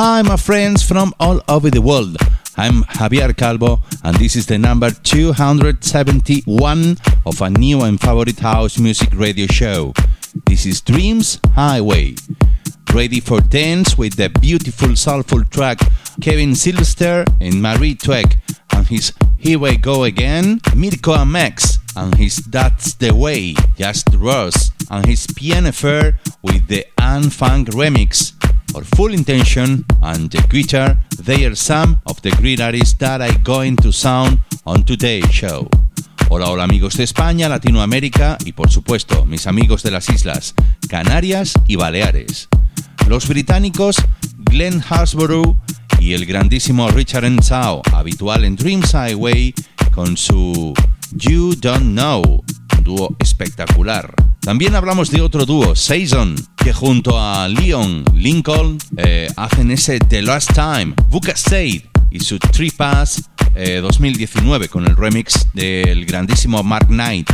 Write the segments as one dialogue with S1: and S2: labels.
S1: Hi, my friends from all over the world. I'm Javier Calvo, and this is the number 271 of a new and favorite house music radio show. This is Dreams Highway. Ready for dance with the beautiful soulful track Kevin Sylvester and Marie Tweck and his Here We Go Again, Mirko and Max and his That's the Way, Just Ross and his Piano Fair with the Unfunk remix. For full intention and the guitar, they are some of the great artists that are going to sound on today's show. Hola, hola amigos de España, Latinoamérica y por supuesto mis amigos de las islas Canarias y Baleares. Los británicos Glenn Harsborough y el grandísimo Richard Ensao, habitual en Dreams Highway con su You Don't Know, un dúo espectacular. También hablamos de otro dúo, Saison, junto a Leon Lincoln eh, hacen ese The Last Time, Buka State y su Tree Pass eh, 2019 con el remix del grandísimo Mark Knight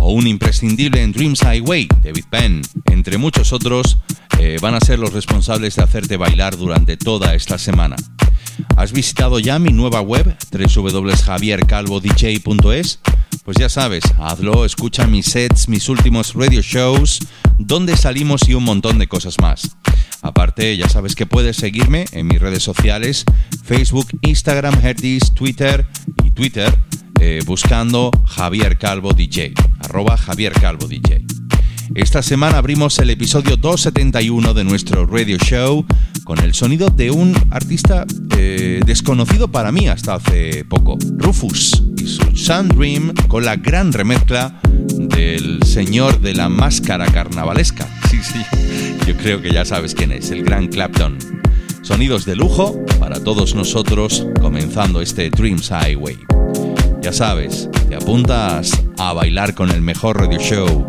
S1: o un imprescindible en Dreams Highway, David Penn, entre muchos otros, eh, van a ser los responsables de hacerte bailar durante toda esta semana. ¿Has visitado ya mi nueva web, www.javiercalvodj.es? Pues ya sabes, hazlo, escucha mis sets, mis últimos radio shows, dónde salimos y un montón de cosas más. Aparte, ya sabes que puedes seguirme en mis redes sociales, Facebook, Instagram, Herdis, Twitter y Twitter, eh, buscando Javier Calvo DJ, arroba Javier Calvo DJ. Esta semana abrimos el episodio 271 de nuestro radio show con el sonido de un artista eh, desconocido para mí hasta hace poco, Rufus y su Sun Dream con la gran remezcla del señor de la máscara carnavalesca. Sí, sí, yo creo que ya sabes quién es, el gran Clapton. Sonidos de lujo para todos nosotros comenzando este Dreams Highway. Ya sabes, ¿te apuntas a bailar con el mejor radio show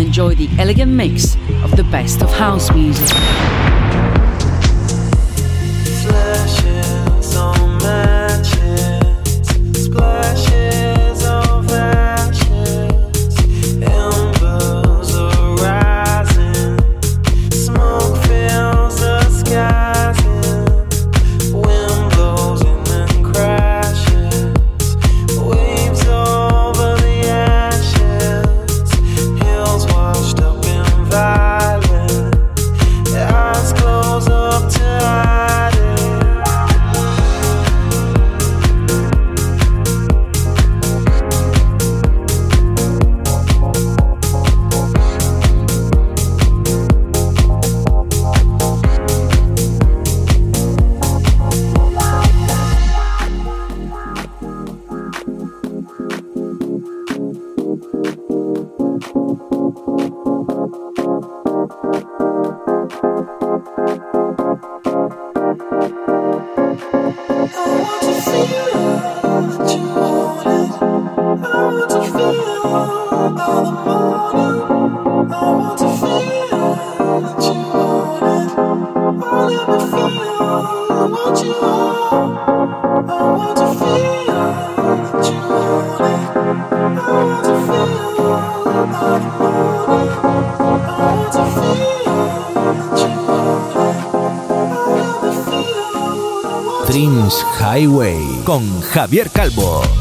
S2: and enjoy the elegant mix of the best of house music.
S3: Highway con Javier Calvo.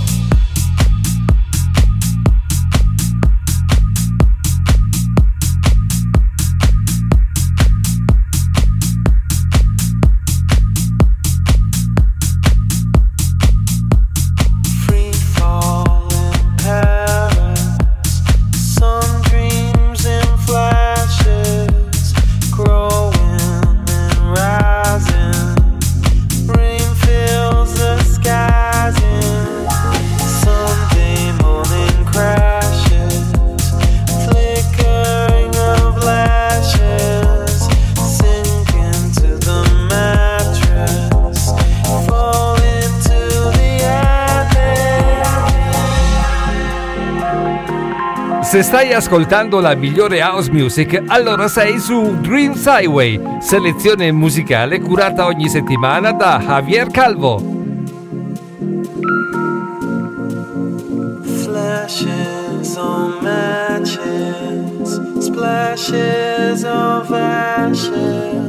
S4: Ascoltando la migliore house music, allora sei su Dreams Highway, selezione musicale curata ogni settimana da Javier Calvo.
S5: Flashes on matches, splashes of ashes,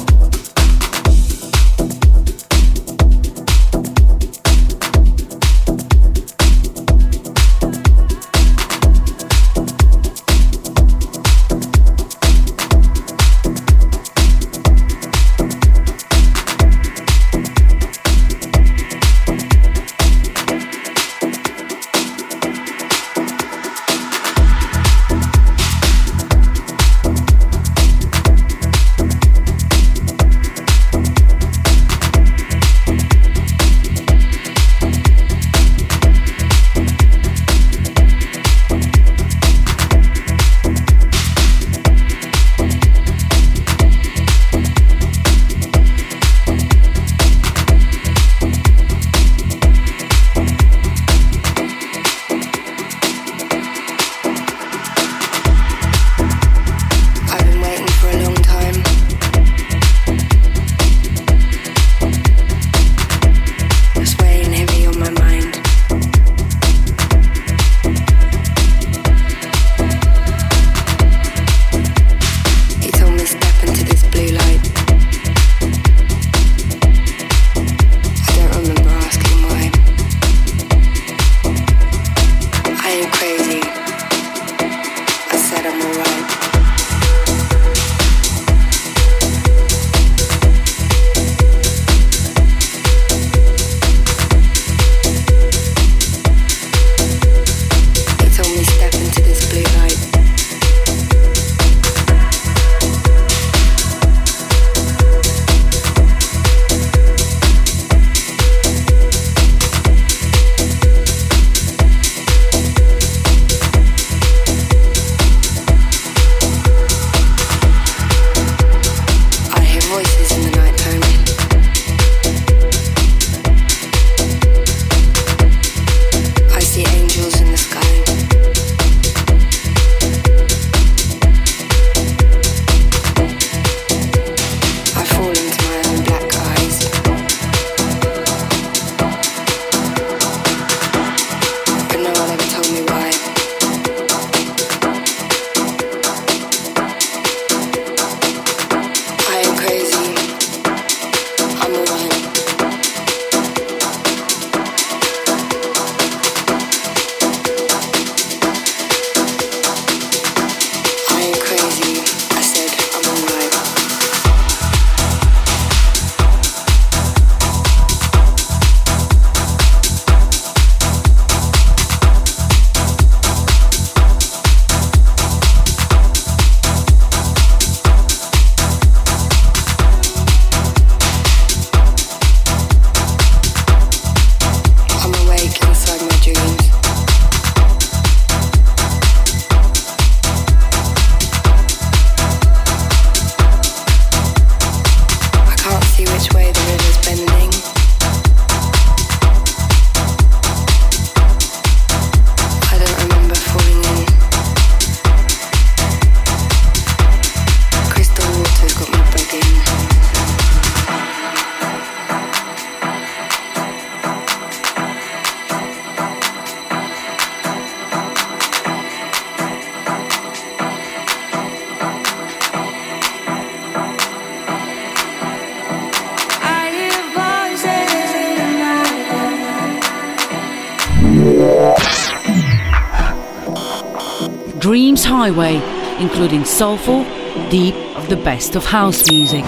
S6: Highway, including soulful, deep of the best of house music.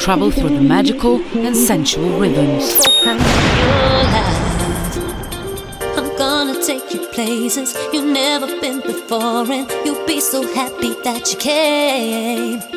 S2: travel through the magical and sensual rhythms.
S7: I'm gonna take you places you've never been before, and you'll be so happy that you came.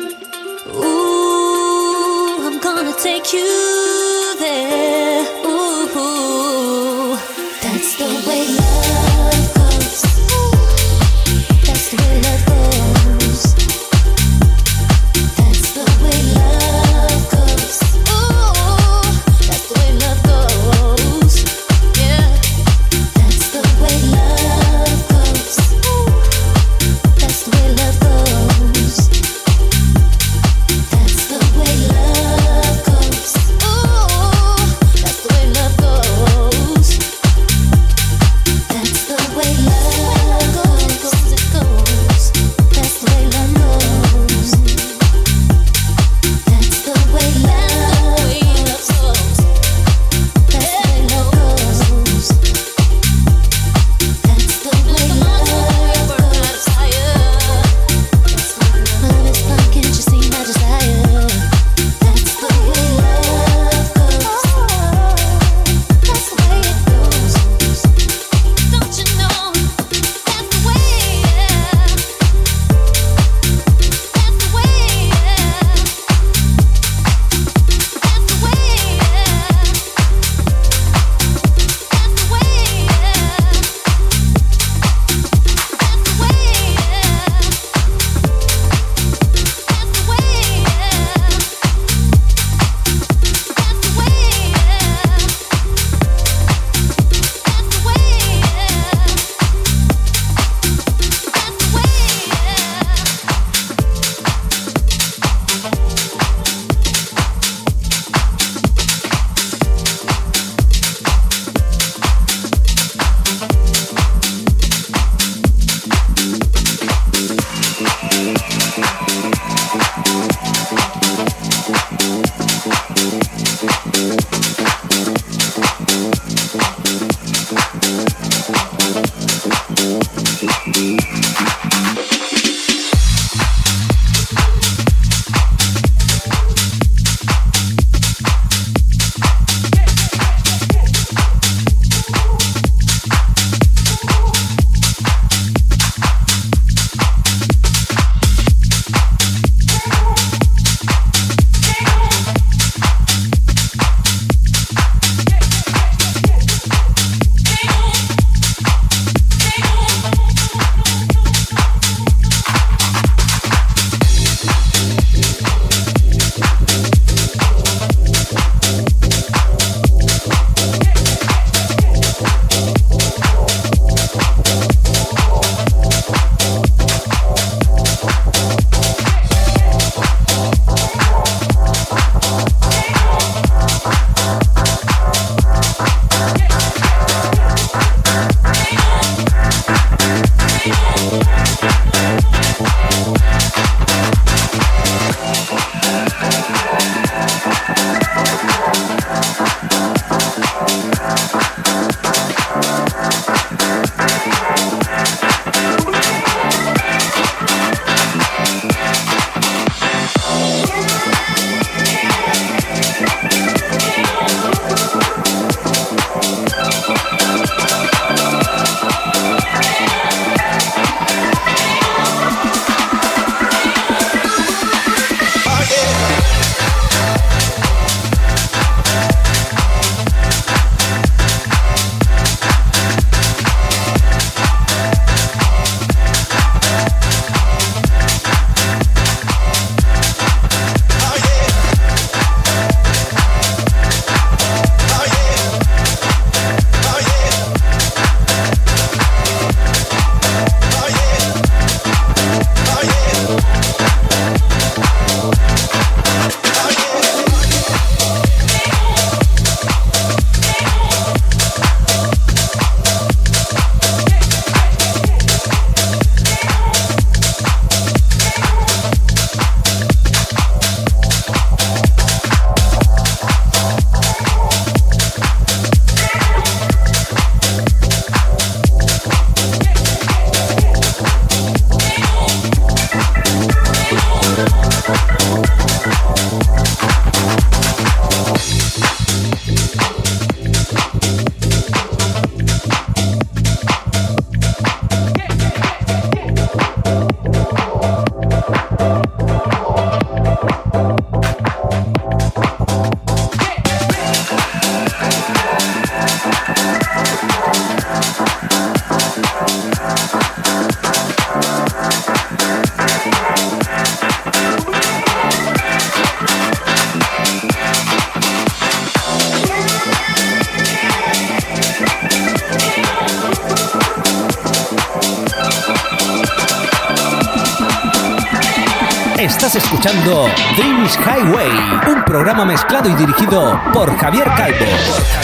S8: Y dirigido por Javier Calvo.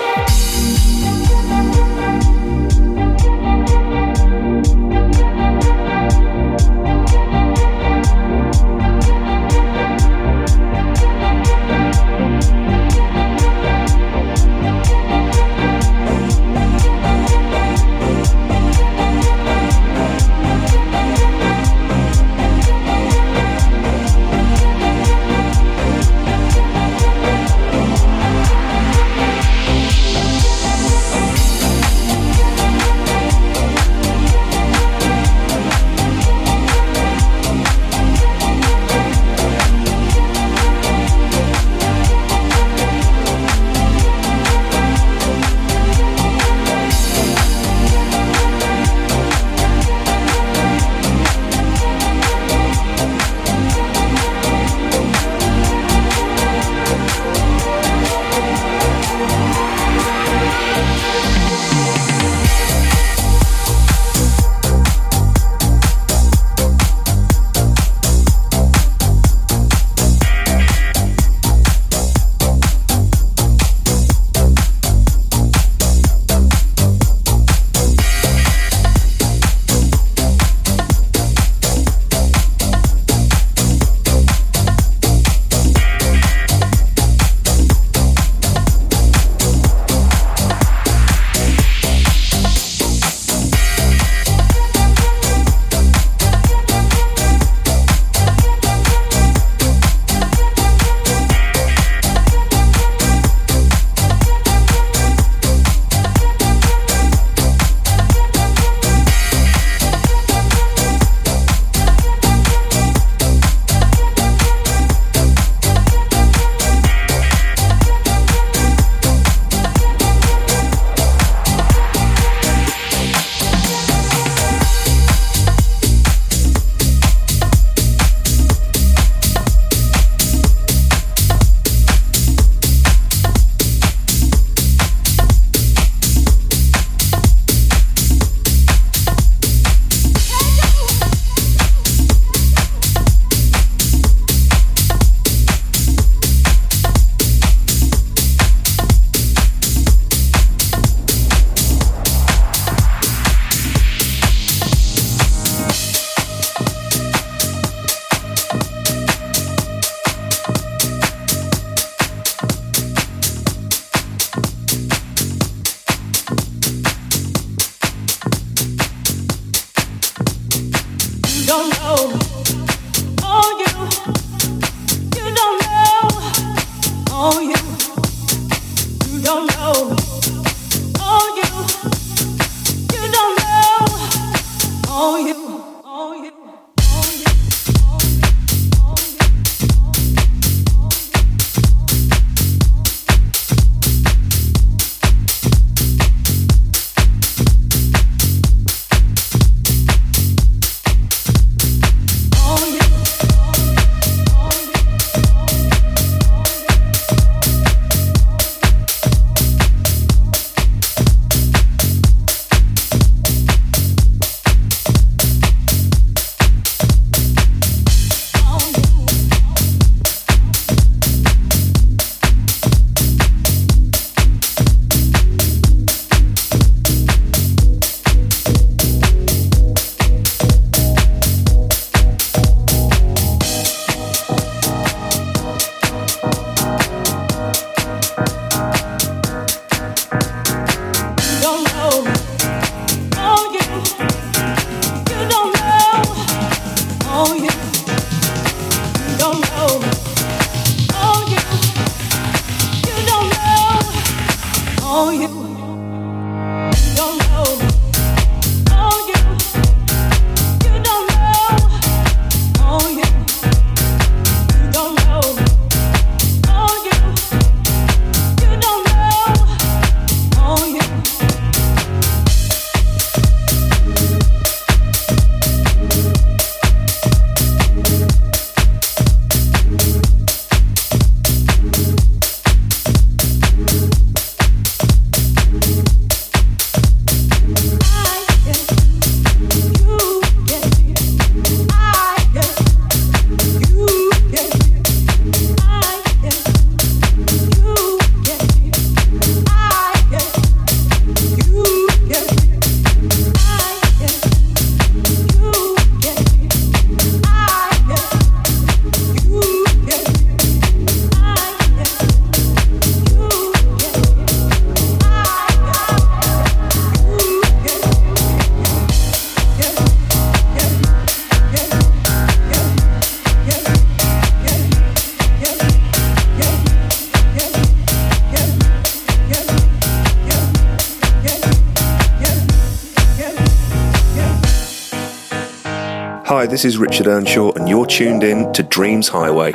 S9: This is Richard Earnshaw, and you're tuned in to Dreams Highway.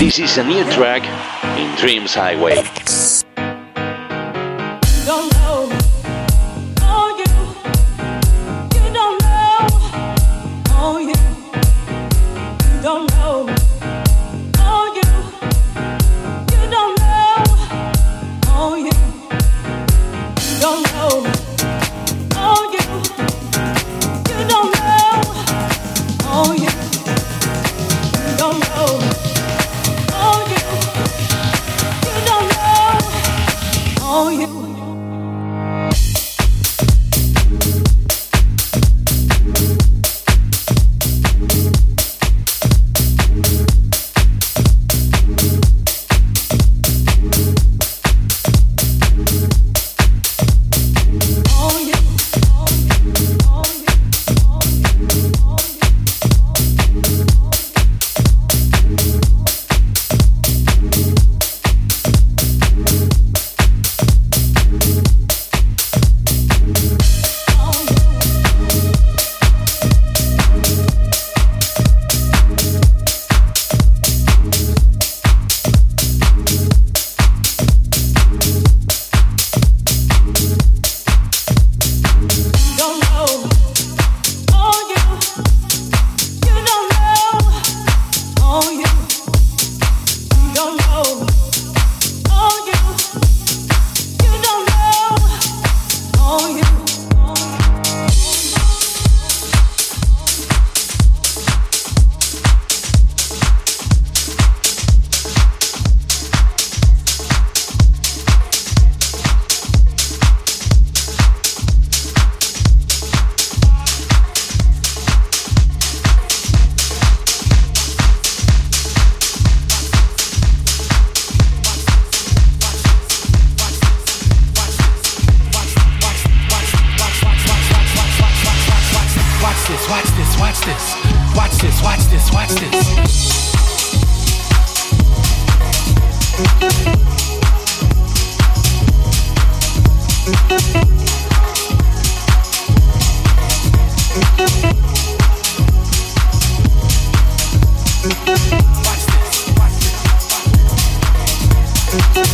S10: This is a new track in Dreams Highway.
S11: don't know watch this, watch this, watch this, watch this.
S12: house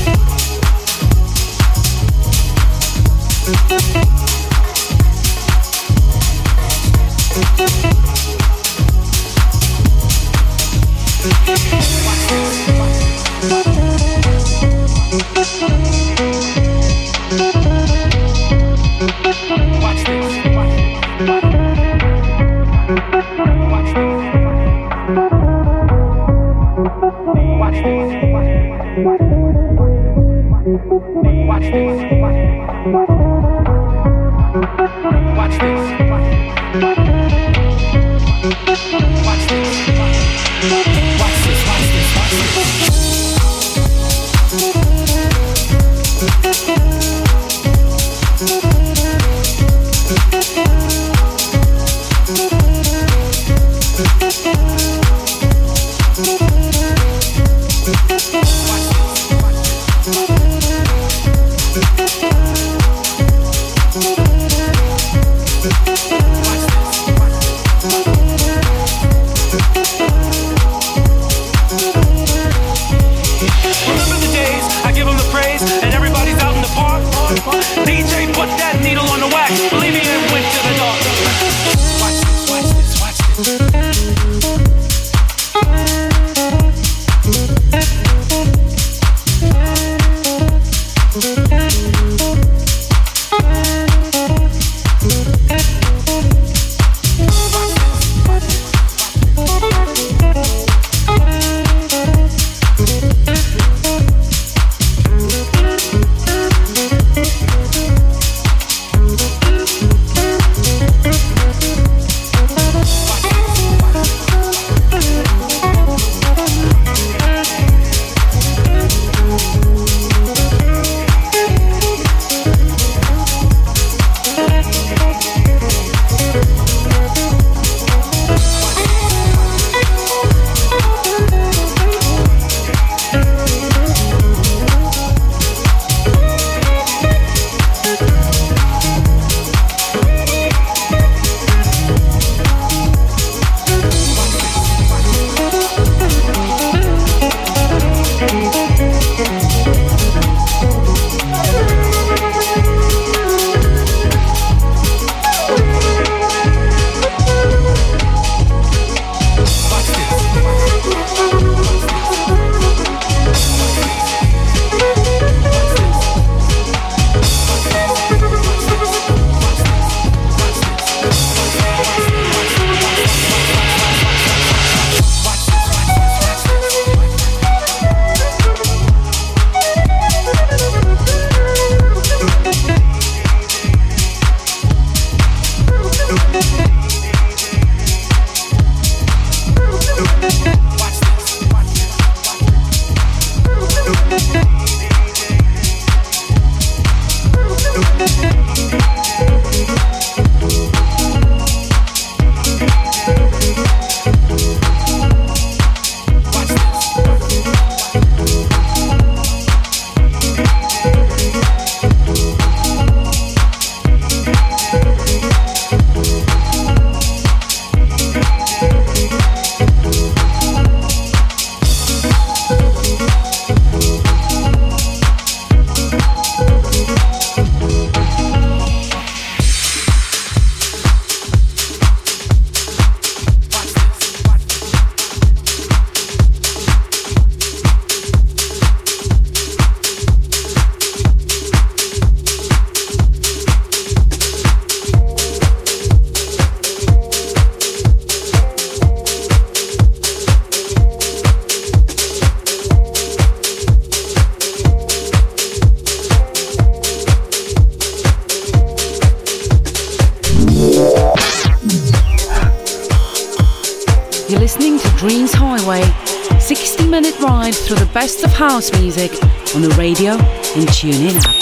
S12: music on the radio and TuneIn app.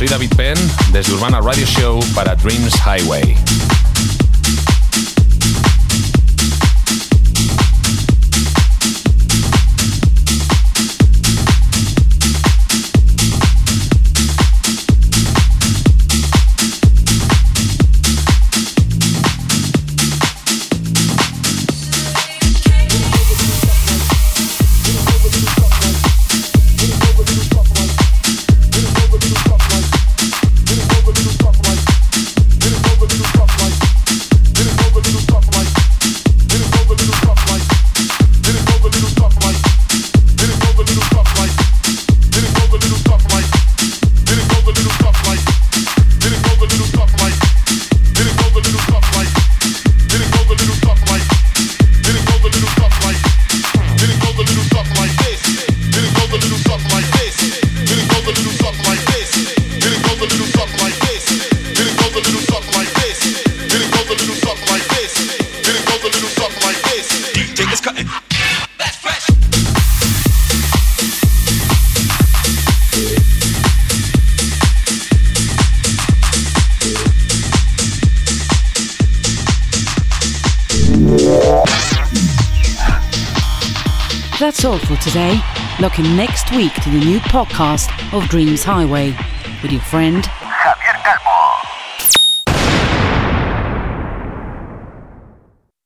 S10: Soy David Penn desde Urbana Radio Show para Dreams Highway.
S2: Week to the new podcast of Dreams Highway with your friend